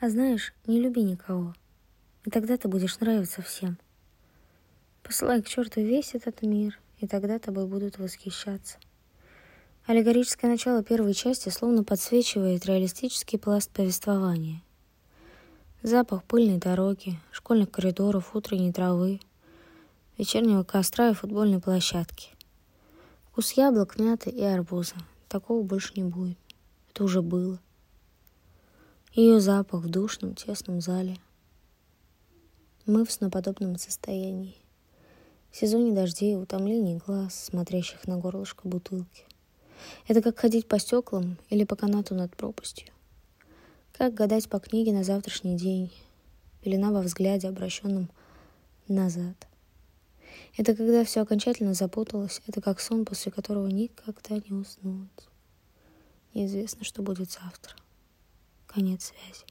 А знаешь, не люби никого. И тогда ты будешь нравиться всем. Посылай к черту весь этот мир, и тогда тобой будут восхищаться. Аллегорическое начало первой части словно подсвечивает реалистический пласт повествования. Запах пыльной дороги, школьных коридоров, утренней травы, вечернего костра и футбольной площадки. Вкус яблок, мяты и арбуза. Такого больше не будет. Это уже было. Ее запах в душном, тесном зале. Мы в сноподобном состоянии. В сезоне дождей и утомлений глаз, смотрящих на горлышко бутылки. Это как ходить по стеклам или по канату над пропастью. Как гадать по книге на завтрашний день. Пелена во взгляде, обращенном назад. Это когда все окончательно запуталось. Это как сон, после которого никогда не уснуть. Неизвестно, что будет завтра. Конец связи.